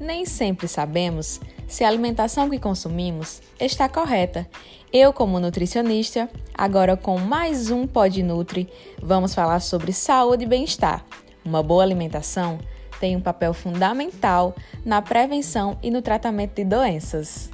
nem sempre sabemos se a alimentação que consumimos está correta. Eu, como nutricionista, agora com mais um Pod Nutri, vamos falar sobre saúde e bem-estar. Uma boa alimentação tem um papel fundamental na prevenção e no tratamento de doenças.